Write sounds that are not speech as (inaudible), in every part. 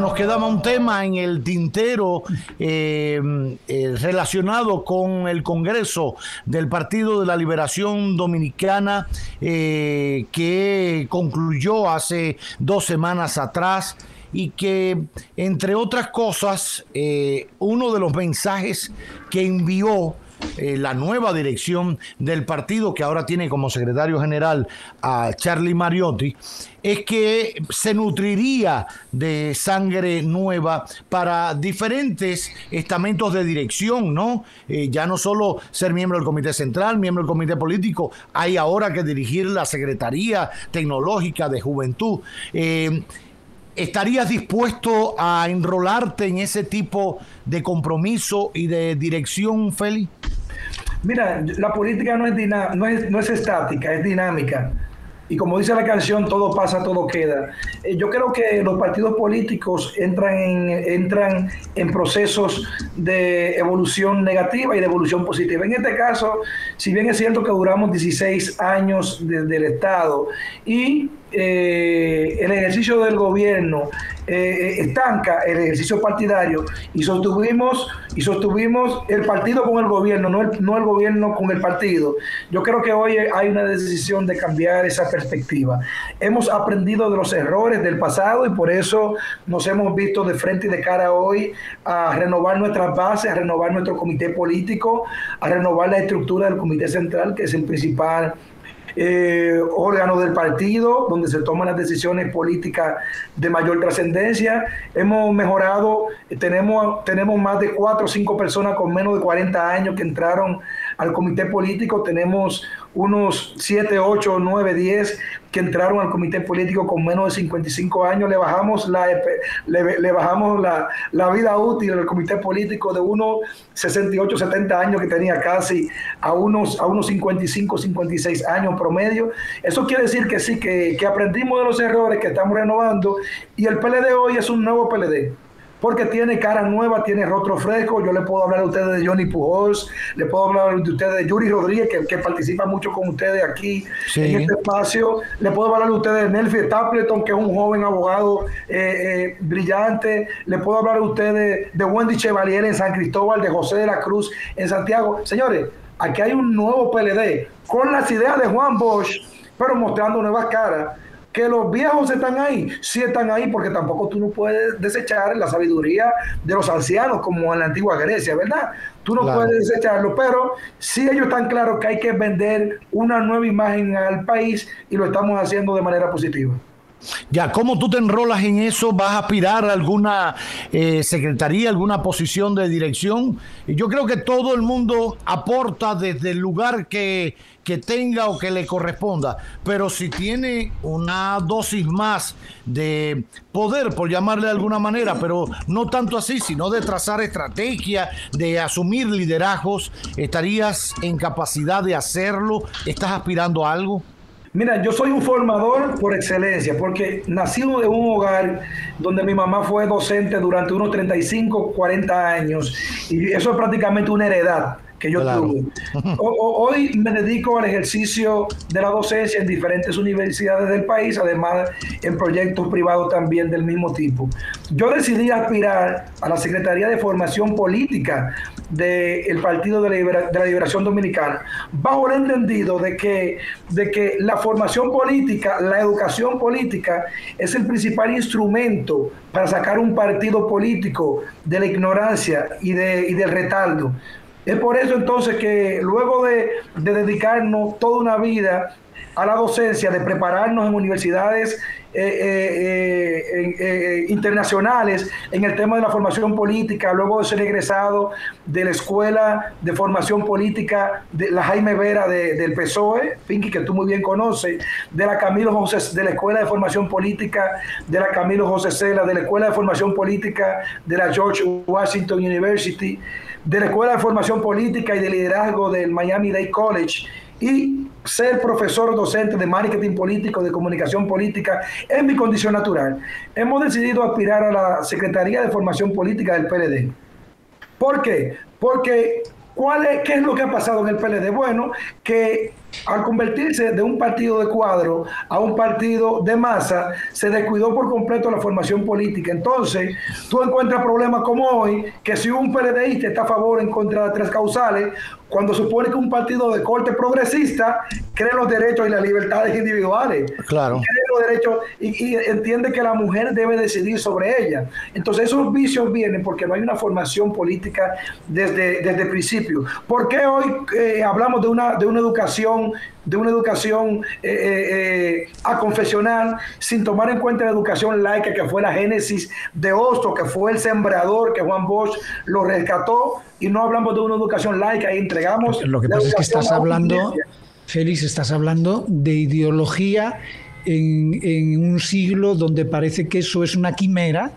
Nos quedaba un tema en el tintero eh, eh, relacionado con el Congreso del Partido de la Liberación Dominicana eh, que concluyó hace dos semanas atrás y que, entre otras cosas, uno de los mensajes que envió eh, la nueva dirección del partido, que ahora tiene como secretario general a Charlie Mariotti, es que se nutriría de sangre nueva para diferentes estamentos de dirección, ¿no? Eh, ya no solo ser miembro del Comité Central, miembro del Comité Político, hay ahora que dirigir la Secretaría Tecnológica de Juventud. Eh, ¿Estarías dispuesto a enrolarte en ese tipo de compromiso y de dirección, Félix? Mira, la política no es, es, no es estática, es dinámica. Y como dice la canción, todo pasa, todo queda. Eh, yo creo que los partidos políticos entran en, entran en procesos de evolución negativa y de evolución positiva. En este caso, si bien es cierto que duramos 16 años desde el Estado y eh, el ejercicio del gobierno eh, estanca el ejercicio partidario y sostuvimos y sostuvimos el partido con el gobierno, no el, no el gobierno con el partido. Yo creo que hoy hay una decisión de cambiar esa perspectiva. Hemos aprendido de los errores del pasado y por eso nos hemos visto de frente y de cara hoy a renovar nuestras bases, a renovar nuestro comité político, a renovar la estructura del comité central, que es el principal eh, órgano del partido donde se toman las decisiones políticas de mayor trascendencia. Hemos mejorado, tenemos, tenemos más de cuatro o cinco personas con menos de 40 años que entraron al comité político, tenemos unos 7, 8, 9, 10 que entraron al comité político con menos de 55 años, le bajamos la, le, bajamos la, la, vida útil del comité político de unos 68, 70 años que tenía casi a unos, a unos 55, 56 años promedio. Eso quiere decir que sí, que, que aprendimos de los errores que estamos renovando y el PLD hoy es un nuevo PLD porque tiene cara nueva, tiene rostro fresco. Yo le puedo hablar a ustedes de Johnny Pujols, le puedo hablar de ustedes de Yuri Rodríguez, que, participa mucho con ustedes aquí en este espacio. Le puedo hablar a ustedes de Nelfi Stapleton, que es un joven abogado eh, eh, brillante. Le puedo hablar a ustedes de Wendy Chevalier en San Cristóbal, de José de la Cruz en Santiago. Señores, aquí hay un nuevo PLD con las ideas de Juan Bosch, pero mostrando nuevas caras que los viejos están ahí, sí están ahí porque tampoco tú no puedes desechar la sabiduría de los ancianos como en la antigua Grecia, ¿verdad? Tú no puedes desecharlo, pero sí ellos están claros que hay que vender una nueva imagen al país y lo estamos haciendo de manera positiva. Ya, ¿cómo tú te enrolas en eso? ¿Vas a aspirar a alguna eh, secretaría, alguna posición de dirección? Yo creo que todo el mundo aporta desde el lugar que, que tenga o que le corresponda, pero si tiene una dosis más de poder, por llamarle de alguna manera, pero no tanto así, sino de trazar estrategia, de asumir liderazgos, ¿estarías en capacidad de hacerlo? ¿Estás aspirando a algo? Mira, yo soy un formador por excelencia, porque nacido en un hogar donde mi mamá fue docente durante unos 35, 40 años, y eso es prácticamente una heredad que yo tuve. hoy me dedico al ejercicio de la docencia en diferentes universidades del país, además en proyectos privados también del mismo tipo. Yo decidí aspirar a la Secretaría de Formación Política del Partido de la, Liberación Dominicana, bajo el entendido de que, de que la formación política, la educación política es el principal instrumento para sacar un partido político de la ignorancia y, de, y del retardo. Es por eso entonces que luego de, dedicarnos toda una vida a la docencia, de prepararnos en universidades internacionales en el tema de la formación política, luego de ser egresado de la Escuela de Formación Política de la Jaime Vera del PSOE, Pinky, que tú muy bien conoces, de la Camilo José, de la Escuela de Formación Política de la Camilo José Cela, de la Escuela de Formación Política de la George Washington University, de la Escuela de Formación Política y de Liderazgo del Miami Dade College y ser profesor docente de marketing político, de comunicación política, es mi condición natural. Hemos decidido aspirar a la Secretaría de Formación Política del PLD. ¿Por qué? Porque ¿cuál es, ¿qué es lo que ha pasado en el PLD? Bueno, que al convertirse de un partido de cuadro a un partido de masa, se descuidó por completo la formación política. Entonces, tú encuentras problemas como hoy, que si un PLDista está a favor en contra de tres causales, cuando supone que un partido de corte progresista cree los derechos y las libertades individuales. Claro. Cree los derechos y, entiende que la mujer debe decidir sobre ella. Entonces esos vicios vienen porque no hay una formación política desde, desde el principio. ¿Por qué hoy eh, hablamos de una, de una educación de una educación eh, eh, eh, a confesional, sin tomar en cuenta la educación laica, que fue la génesis de Osto, que fue el sembrador, que Juan Bosch lo rescató, y no hablamos de una educación laica y entregamos. Lo que pasa es que estás hablando, Félix, estás hablando de ideología en, en un siglo donde parece que eso es una quimera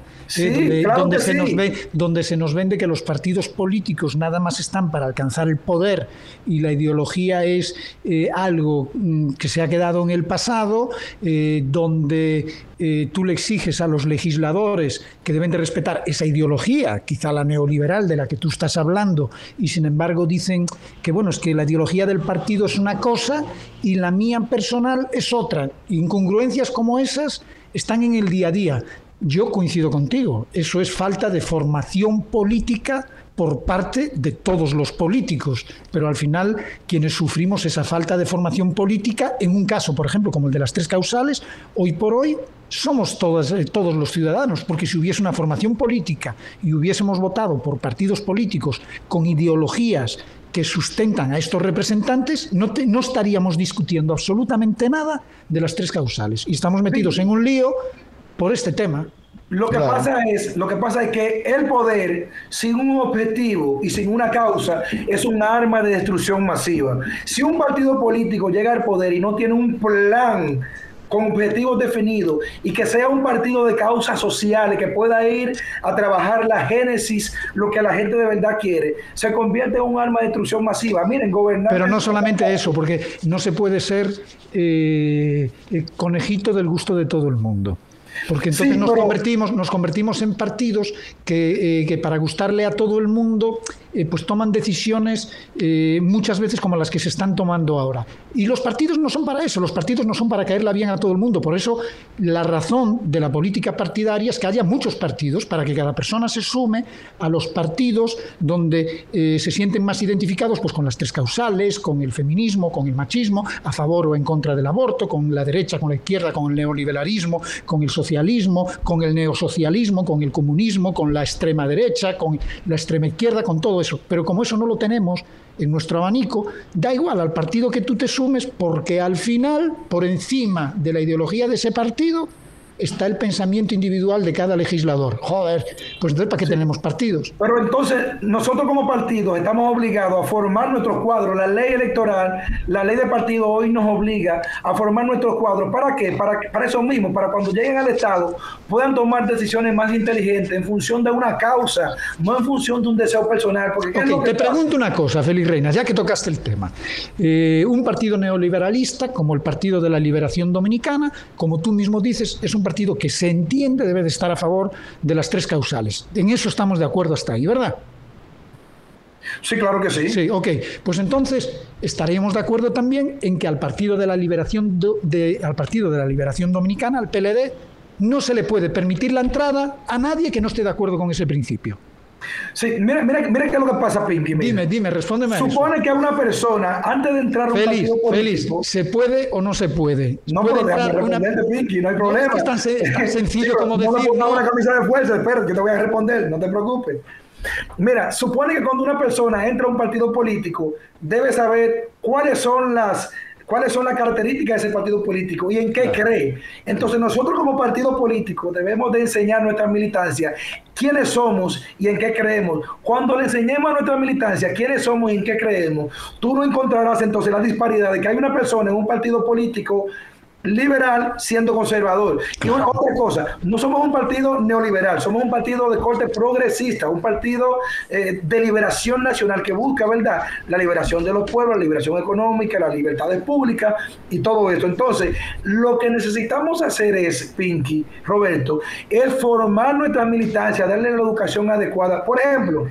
donde, se nos ve, donde se nos vende que los partidos políticos nada más están para alcanzar el poder y la ideología es eh, algo mm, que se ha quedado en el pasado, eh, donde eh, tú le exiges a los legisladores que deben de respetar esa ideología, quizá la neoliberal de la que tú estás hablando, y sin embargo dicen que bueno, es que la ideología del partido es una cosa y la mía personal es otra. Incongruencias como esas están en el día a día. Yo coincido contigo, eso es falta de formación política por parte de todos los políticos, pero al final quienes sufrimos esa falta de formación política, en un caso, por ejemplo, como el de las tres causales, hoy por hoy somos todos, eh, todos los ciudadanos, porque si hubiese una formación política y hubiésemos votado por partidos políticos con ideologías que sustentan a estos representantes, no, no estaríamos discutiendo absolutamente nada de las tres causales. Y estamos metidos en un lío por este tema. Lo que, pasa es, lo que pasa es que el poder, sin un objetivo y sin una causa, es un arma de destrucción masiva. Si un partido político llega al poder y no tiene un plan con objetivos definidos y que sea un partido de causas sociales que pueda ir a trabajar la génesis, lo que la gente de verdad quiere, se convierte en un arma de destrucción masiva. Miren, gobernar. Pero no solamente eso, porque no se puede ser eh, conejito del gusto de todo el mundo. Porque entonces nos, convertimos, nos convertimos en partidos que, eh, que, para gustarle a todo el mundo eh, pues toman decisiones eh, muchas veces como las que se están tomando ahora. Y los partidos no son para eso, los partidos no son para caerla bien a todo el mundo. Por eso la razón de la política partidaria es que haya muchos partidos para que cada persona se sume a los partidos donde se sienten más identificados pues, con las tres causales, con el feminismo, con el machismo, a favor o en contra del aborto, con la derecha, con la izquierda, con el neoliberalismo, con el socialismo socialismo, con el neosocialismo, con el comunismo, con la extrema derecha, con la extrema izquierda, con todo Pero como eso no lo tenemos en nuestro abanico, da igual al partido que tú te sumes porque al final, por encima de la ideología de ese partido, está el pensamiento individual de cada legislador. Joder, pues entonces ¿para qué tenemos partidos? Pero entonces nosotros como partidos estamos obligados a formar nuestros cuadros. La ley electoral, la ley de partido hoy nos obliga a formar nuestros cuadros. ¿Para qué? Para, para eso mismo, para cuando lleguen al Estado puedan tomar decisiones más inteligentes en función de una causa, no en función de un deseo personal. Porque te pregunto una cosa, Félix Reinas, ya que tocaste el tema. Eh, un partido neoliberalista como el Partido de la Liberación Dominicana, como tú mismo dices, es un partido que se entiende debe de estar a favor de las tres causales. En eso estamos de acuerdo hasta ahí, ¿verdad? Sí, claro que sí. Sí, ok. Pues entonces estaríamos de acuerdo también en que al Partido de la Liberación, de, al partido de la Liberación Dominicana, al PLD, no se le puede permitir la entrada a nadie que no esté de acuerdo con ese principio. Sí, mira, mira, mira qué es lo que pasa, Pinky. Dime, dime, respóndeme. Supone que a una persona, antes de entrar a un Félix, partido político... ¿se puede o no se puede? No, puede entrar una... Pinky, no hay problema. Es tan, (laughs) sencillo como decir... No, una camisa de fuerza, espera, que te voy a responder, no te preocupes. Mira, supone que cuando una persona entra a un partido político, debe saber cuáles son las cuáles son las características de ese partido político y en qué cree. Entonces nosotros como partido político debemos de enseñar nuestra militancia quiénes somos y en qué creemos. Cuando le enseñemos a nuestra militancia quiénes somos y en qué creemos, tú no encontrarás entonces la disparidad de que hay una persona en un partido político liberal siendo conservador. Y una otra cosa, no somos un partido neoliberal, somos un partido de corte progresista, un partido eh, de liberación nacional que busca, ¿verdad?, la liberación de los pueblos, la liberación económica, las libertades públicas y todo eso. Entonces, lo que necesitamos hacer es, Pinky, Roberto, es formar nuestra militancia, darle la educación adecuada. Por ejemplo,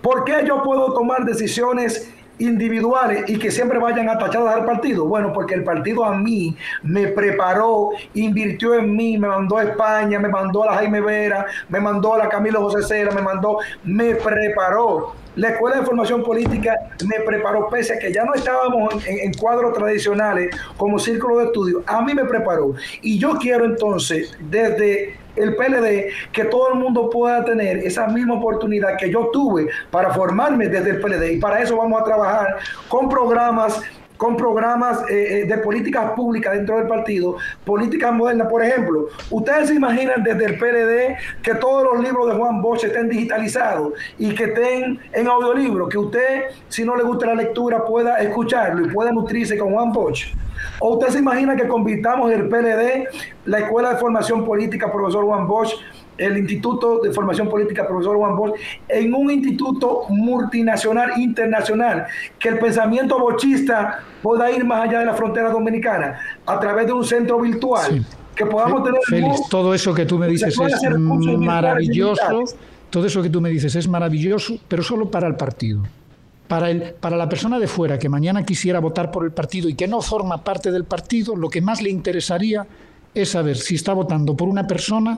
¿por qué yo puedo tomar decisiones individuales y que siempre vayan atachadas al partido? Bueno, porque el partido a mí me preparó, invirtió en mí, me mandó a España, me mandó a la Jaime Vera, me mandó a la Camilo José Cera, me mandó, me preparó. La Escuela de Formación Política me preparó, pese a que ya no estábamos en, cuadros tradicionales como círculo de estudio, a mí me preparó. Y yo quiero entonces, desde el PLD, que todo el mundo pueda tener esa misma oportunidad que yo tuve para formarme desde el PLD. Y para eso vamos a trabajar con programas con programas eh, eh, de políticas públicas dentro del partido, políticas modernas. Por ejemplo, ustedes se imaginan desde el PLD que todos los libros de Juan Bosch estén digitalizados y que estén en audiolibro, que usted, si no le gusta la lectura, pueda escucharlo y pueda nutrirse con Juan Bosch. ¿O usted se imagina que convirtamos el PLD, la Escuela de Formación Política, profesor Juan Bosch, el Instituto de Formación Política, profesor Juan Bosch, en un instituto multinacional, internacional, que el pensamiento bochista pueda ir más allá de la frontera dominicana a través de un centro virtual? Que podamos tener... Félix, todo eso que tú me dices es maravilloso. Todo eso que tú me dices es maravilloso, pero solo para el partido. Para, el, para la persona de fuera que mañana quisiera votar por el partido y que no forma parte del partido, lo que más le interesaría es saber si está votando por una persona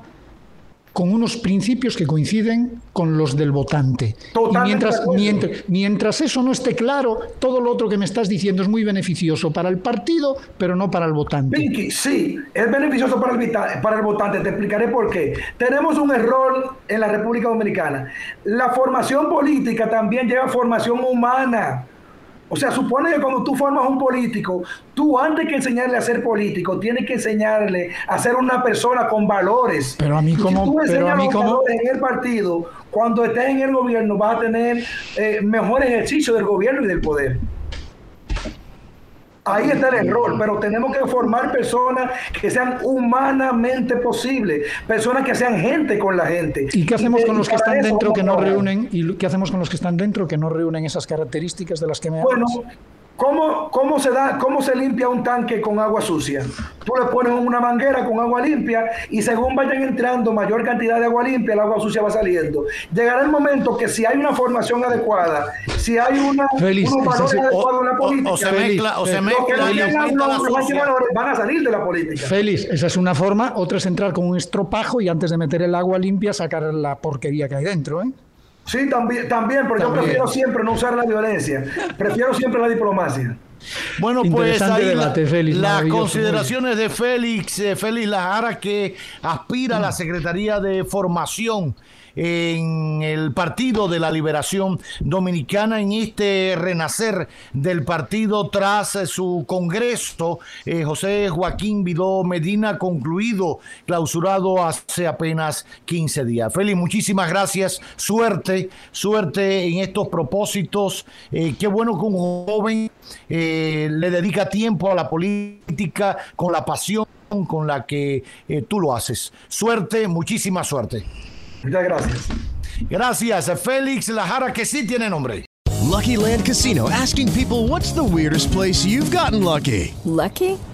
con unos principios que coinciden con los del votante. y mientras, mientras, mientras, eso no esté claro, todo lo otro que me estás diciendo es muy beneficioso para el partido, pero no para el votante. Pinky, sí, es beneficioso para el, para el votante. Te explicaré por qué. Tenemos un error en la República Dominicana. La formación política también lleva formación humana. O sea, supone que cuando tú formas un político, tú antes que enseñarle a ser político, tienes que enseñarle a ser una persona con valores. Pero a mí como, si pero a mí como en el partido, cuando estés en el gobierno vas a tener eh, mejor ejercicio del gobierno y del poder. Ahí está el error, pero tenemos que formar personas que sean humanamente posibles, personas que sean gente con la gente. ¿Y qué hacemos con los que están dentro que no reúnen y qué hacemos con los que están dentro que no reúnen esas características de las que me hablas? Bueno, ¿Cómo, ¿Cómo, se da, ¿Cómo se limpia un tanque con agua sucia? Tú le pones una manguera con agua limpia y según vayan entrando mayor cantidad de agua limpia, el agua sucia va saliendo. Llegará el momento que si hay una formación adecuada, si hay una, Feliz, unos valores adecuados en la política, o, o, se mezcla, o se mezcla van a salir de la política. Félix, esa es una forma. Otra es entrar con un estropajo y antes de meter el agua limpia sacar la porquería que hay dentro, ¿eh? Sí, también, también pero también. yo prefiero siempre no usar la violencia. Prefiero siempre la diplomacia. Bueno, pues ahí debate, la, Félix, las consideraciones de Félix, eh, Félix Lajara, que aspira a la Secretaría de Formación en el Partido de la Liberación Dominicana en este renacer del partido tras su congreso. Eh, José Joaquín Vidó Medina concluido, clausurado hace apenas 15 días. Félix, muchísimas gracias. Suerte, suerte en estos propósitos. Eh, qué bueno que un joven eh, le dedica tiempo a la política con la pasión con la que tú lo haces. Suerte, muchísima suerte. Muchas gracias. Gracias, Félix Lajara, que sí tiene nombre. Lucky Land Casino, asking people what's the weirdest place you've gotten lucky. Lucky?